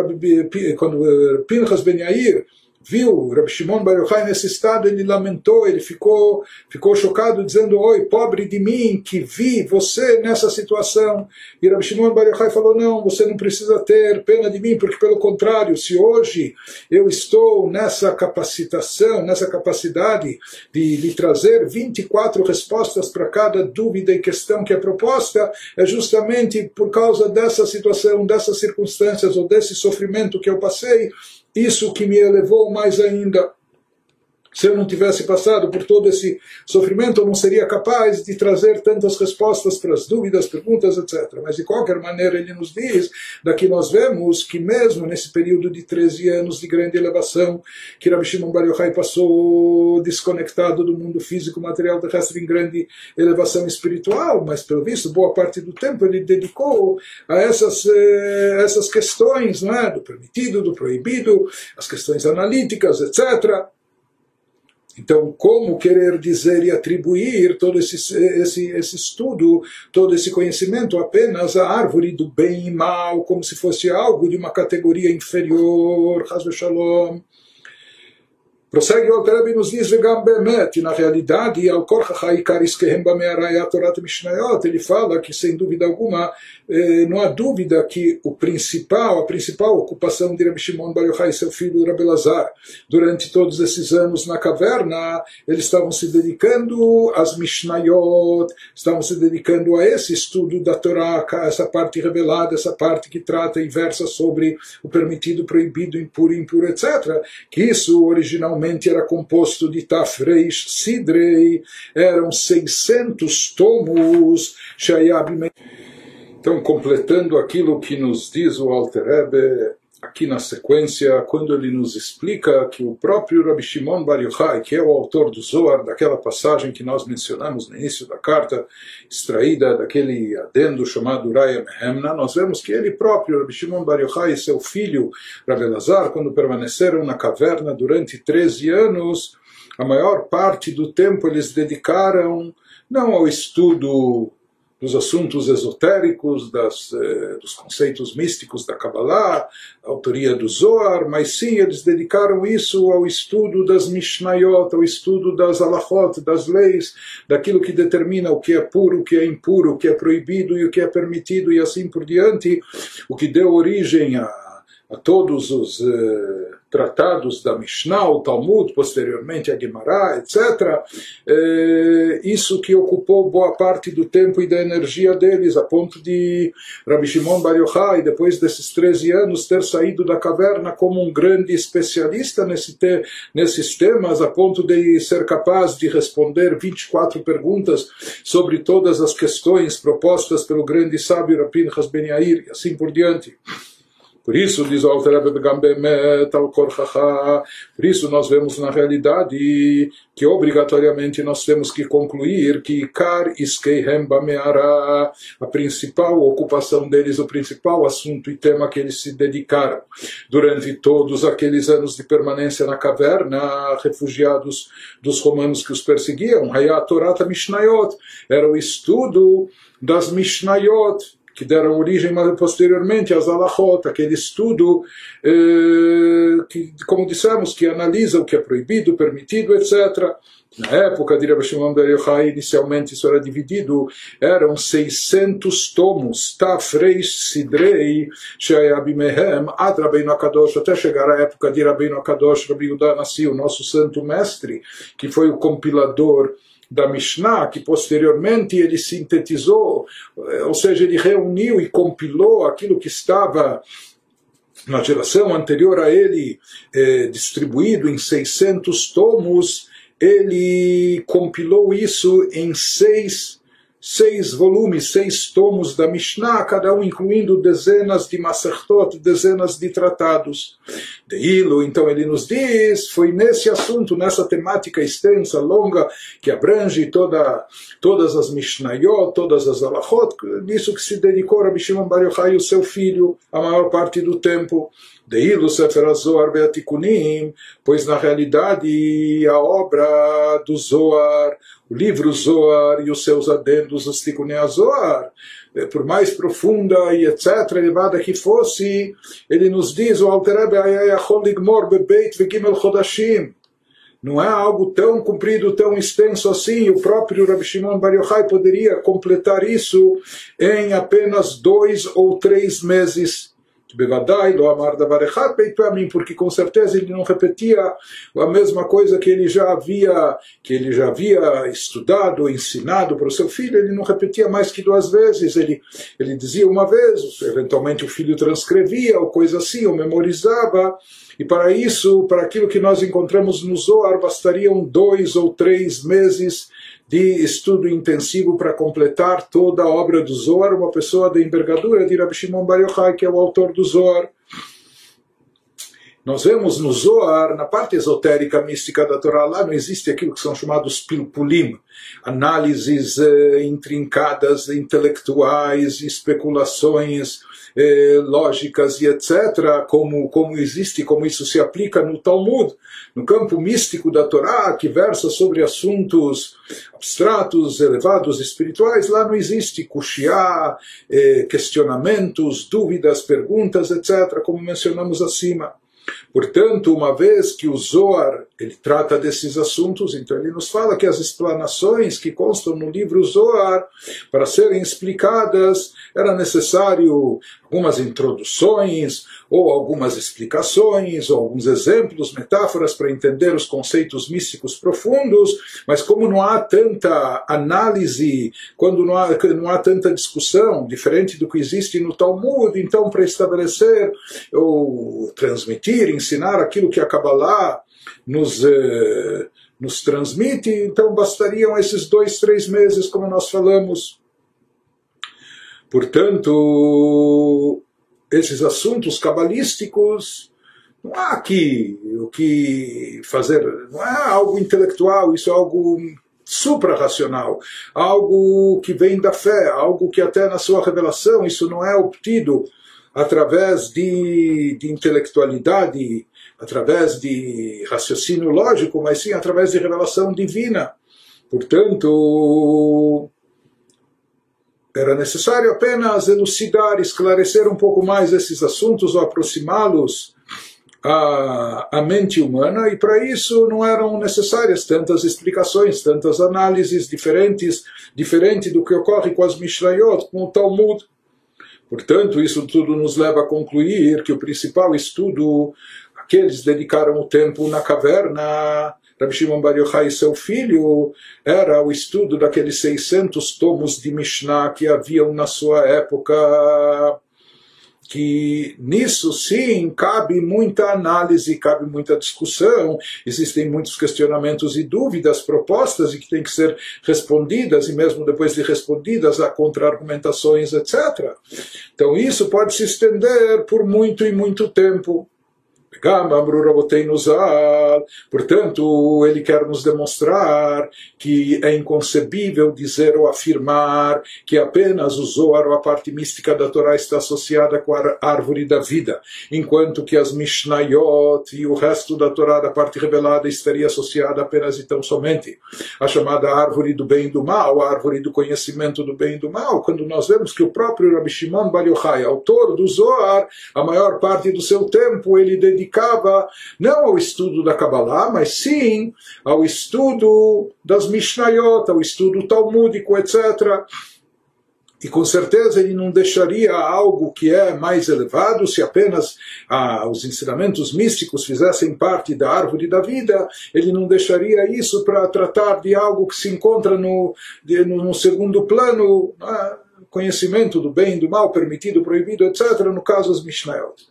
quando eh, Pinchas Ben Yair viu Rabbi Shimon Bar Yochai nesse estado, ele lamentou, ele ficou, ficou chocado, dizendo, oi, pobre de mim, que vi você nessa situação. E Rabbi Shimon Bar Yochai falou, não, você não precisa ter pena de mim, porque pelo contrário, se hoje eu estou nessa capacitação, nessa capacidade de lhe trazer 24 respostas para cada dúvida e questão que é proposta, é justamente por causa dessa situação, dessas circunstâncias ou desse sofrimento que eu passei, isso que me elevou mais ainda se eu não tivesse passado por todo esse sofrimento, eu não seria capaz de trazer tantas respostas para as dúvidas, perguntas, etc. Mas, de qualquer maneira, ele nos diz, daqui nós vemos que mesmo nesse período de 13 anos de grande elevação, que Rabi Shimon Bar Yochai passou desconectado do mundo físico, material terrestre, em grande elevação espiritual, mas, pelo visto, boa parte do tempo ele dedicou a essas, eh, essas questões, não é? do permitido, do proibido, as questões analíticas, etc., então, como querer dizer e atribuir todo esse, esse, esse estudo, todo esse conhecimento apenas à árvore do bem e mal, como se fosse algo de uma categoria inferior, Hazu Shalom. Prossegue o Alter nos diz, vegam bemet, na realidade, Torat Mishnayot, ele fala que, sem dúvida alguma, eh, não há dúvida que o principal, a principal ocupação de Rabbi Shimon Bar Yochai e seu filho Rabbi Lazar, durante todos esses anos na caverna, eles estavam se dedicando às Mishnayot, estavam se dedicando a esse estudo da Torá, essa parte revelada, essa parte que trata e versa sobre o permitido, proibido, impuro, impuro, etc. Que isso originalmente era composto de Tafreish Sidrei, eram 600 tomos, Shayab então, completando aquilo que nos diz o Alter Rebbe, aqui na sequência, quando ele nos explica que o próprio Rabbi Shimon Bar Yochai, que é o autor do Zohar, daquela passagem que nós mencionamos no início da carta, extraída daquele adendo chamado Raya Mehemna, nós vemos que ele próprio, Rabbi Shimon Bar Yochai e seu filho, Rabbi Lazar, quando permaneceram na caverna durante 13 anos, a maior parte do tempo eles dedicaram não ao estudo dos assuntos esotéricos, das, eh, dos conceitos místicos da Kabbalah, a autoria do Zohar, mas sim eles dedicaram isso ao estudo das Mishnayot, ao estudo das Alachot, das leis, daquilo que determina o que é puro, o que é impuro, o que é proibido e o que é permitido e assim por diante, o que deu origem a, a todos os. Eh, tratados da Mishnah, o Talmud, posteriormente a Gemara, etc. É, isso que ocupou boa parte do tempo e da energia deles, a ponto de Rabbi Shimon Bar Yochai, depois desses 13 anos, ter saído da caverna como um grande especialista nesse te, nesses temas, a ponto de ser capaz de responder 24 perguntas sobre todas as questões propostas pelo grande sábio Rabin Hasben Yair, e assim por diante. Por isso, diz o Alter por isso nós vemos na realidade que obrigatoriamente nós temos que concluir que Kar Iskeihem a principal ocupação deles, o principal assunto e tema que eles se dedicaram durante todos aqueles anos de permanência na caverna, refugiados dos romanos que os perseguiam, Hayat Torata Mishnayot, era o estudo das Mishnayot, que deram origem posteriormente às alachot, aquele estudo eh, que, como dissemos, que analisa o que é proibido, permitido, etc. Na época de Rabbi Shimon Bar Yochai, inicialmente isso era dividido, eram 600 tomos, Tafreis Sidrei, Sheayabimehem, Ad Rabbeinu Akadosh, até chegar a época de Rabbeinu Akadosh, Rabbi Yudah Nassi, o nosso santo mestre, que foi o compilador da Mishnah, que posteriormente ele sintetizou, eh, ou seja, ele reuniu e compilou aquilo que estava na geração anterior a ele, eh, distribuído em 600 tomos, ele compilou isso em seis, seis volumes, seis tomos da Mishnah, cada um incluindo dezenas de Masertot, dezenas de tratados. De Hilo, então ele nos diz, foi nesse assunto, nessa temática extensa, longa, que abrange toda, todas as Mishnayot, todas as Alachot, nisso que se dedicou Rabbi Shimon Bar Yochai, seu filho, a maior parte do tempo. Deilo Sefer HaZohar Beatikunim, pois na realidade a obra do Zohar, o livro Zohar e os seus adendos, os Tikunei Zohar, eh, por mais profunda e etc., elevada que fosse, ele nos diz, o Alterebe Ayayachol Bebeit Vegimel Chodashim, não é algo tão comprido, tão extenso assim. O próprio Rabbi Shimon Bar Yochai poderia completar isso em apenas dois ou três meses. Mim, porque com certeza ele não repetia a mesma coisa que ele já havia, que ele já havia estudado, ensinado para o seu filho, ele não repetia mais que duas vezes, ele, ele dizia uma vez, eventualmente o filho transcrevia, ou coisa assim, ou memorizava, e para isso, para aquilo que nós encontramos no Zohar, bastariam dois ou três meses de estudo intensivo para completar toda a obra do Zohar, uma pessoa da envergadura de Rabbi Shimon Bar Yochai, que é o autor do Zohar. Nós vemos no Zohar, na parte esotérica mística da Torá, lá não existe aquilo que são chamados pilpulim, análises eh, intrincadas, intelectuais, especulações, eh, lógicas e etc., como, como existe, como isso se aplica no Talmud, no campo místico da Torá, que versa sobre assuntos abstratos, elevados, espirituais, lá não existe kushia, eh, questionamentos, dúvidas, perguntas, etc., como mencionamos acima. Portanto, uma vez que o Zohar ele trata desses assuntos, então ele nos fala que as explanações que constam no livro Zohar, para serem explicadas, era necessário algumas introduções, ou algumas explicações, ou alguns exemplos, metáforas para entender os conceitos místicos profundos, mas como não há tanta análise, quando não há, não há tanta discussão, diferente do que existe no Talmud, então para estabelecer ou transmitir, ensinar aquilo que a Kabbalah nos, eh, nos transmite, então bastariam esses dois, três meses, como nós falamos. Portanto, esses assuntos cabalísticos não há aqui o que fazer, não é algo intelectual, isso é algo suprarracional, algo que vem da fé, algo que até na sua revelação isso não é obtido através de, de intelectualidade através de raciocínio lógico, mas sim através de revelação divina. Portanto, era necessário apenas elucidar, esclarecer um pouco mais esses assuntos ou aproximá-los à, à mente humana, e para isso não eram necessárias tantas explicações, tantas análises diferentes, diferente do que ocorre com as Mishnayot, com o Talmud. Portanto, isso tudo nos leva a concluir que o principal estudo que eles dedicaram o tempo na caverna. Rabbi Shimon Bar Yochai e seu filho era o estudo daqueles 600 tomos de Mishnah que haviam na sua época que nisso sim cabe muita análise, cabe muita discussão, existem muitos questionamentos e dúvidas propostas e que têm que ser respondidas, e mesmo depois de respondidas, há contra-argumentações, etc. Então isso pode se estender por muito e muito tempo. Portanto, ele quer nos demonstrar que é inconcebível dizer ou afirmar que apenas o Zohar ou a parte mística da Torá está associada com a árvore da vida, enquanto que as Mishnayot e o resto da Torá, da parte revelada, estaria associada apenas e tão somente à chamada árvore do bem e do mal, a árvore do conhecimento do bem e do mal, quando nós vemos que o próprio Rabbi Shimon Bar Yochai, autor do Zohar, a maior parte do seu tempo ele dedicava não ao estudo da Kabbalah, mas sim ao estudo das Mishnayot, ao estudo talmúdico, etc. E com certeza ele não deixaria algo que é mais elevado se apenas ah, os ensinamentos místicos fizessem parte da árvore da vida, ele não deixaria isso para tratar de algo que se encontra no, de, no, segundo plano, ah, conhecimento do bem e do mal, permitido, proibido, etc., no caso as Mishnayot.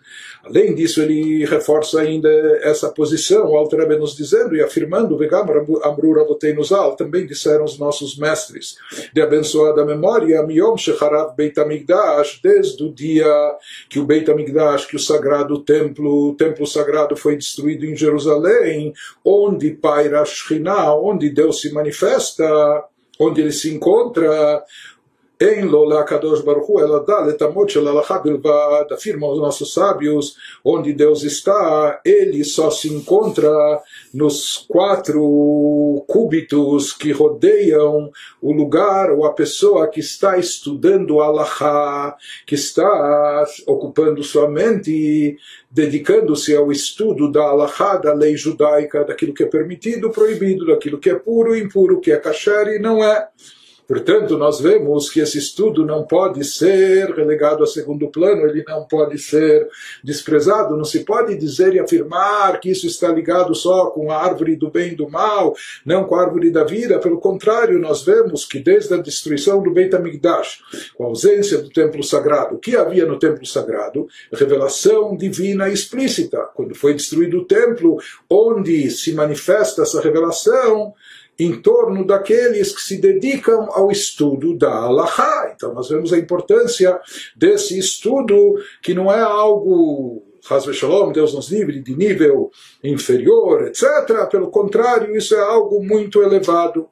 Além disso, ele reforça ainda essa posição, o Alter nos dizendo e afirmando, Vegam Amru Raboteinuzal, também disseram os nossos mestres, de abençoada memória, Miom Shecharav Beit HaMikdash, desde o dia que o Beit HaMikdash, que o sagrado templo, o templo sagrado foi destruído em Jerusalém, onde paira Shekhinah, onde Deus se manifesta, onde ele se encontra, em Lola Kadosh Baruchu, ela dá letamot shel bilvad, afirmam os nossos sábios, onde Deus está, ele só se encontra nos quatro cúbitos que rodeiam o lugar ou a pessoa que está estudando Allahá, que está ocupando sua mente, dedicando-se ao estudo da Allahá, da lei judaica, daquilo que é permitido, proibido, daquilo que é puro, impuro, que é kasher e não é. Portanto, nós vemos que esse estudo não pode ser relegado a segundo plano, ele não pode ser desprezado, não se pode dizer e afirmar que isso está ligado só com a árvore do bem e do mal, não com a árvore da vida. Pelo contrário, nós vemos que desde a destruição do Beit HaMikdash, com a ausência do templo sagrado, o que havia no templo sagrado? Revelação divina explícita. Quando foi destruído o templo, onde se manifesta essa revelação, em torno daqueles que se dedicam ao estudo da Allahá. Então nós vemos a importância desse estudo, que não é algo Shalom, Deus nos livre, de nível inferior, etc. Pelo contrário, isso é algo muito elevado.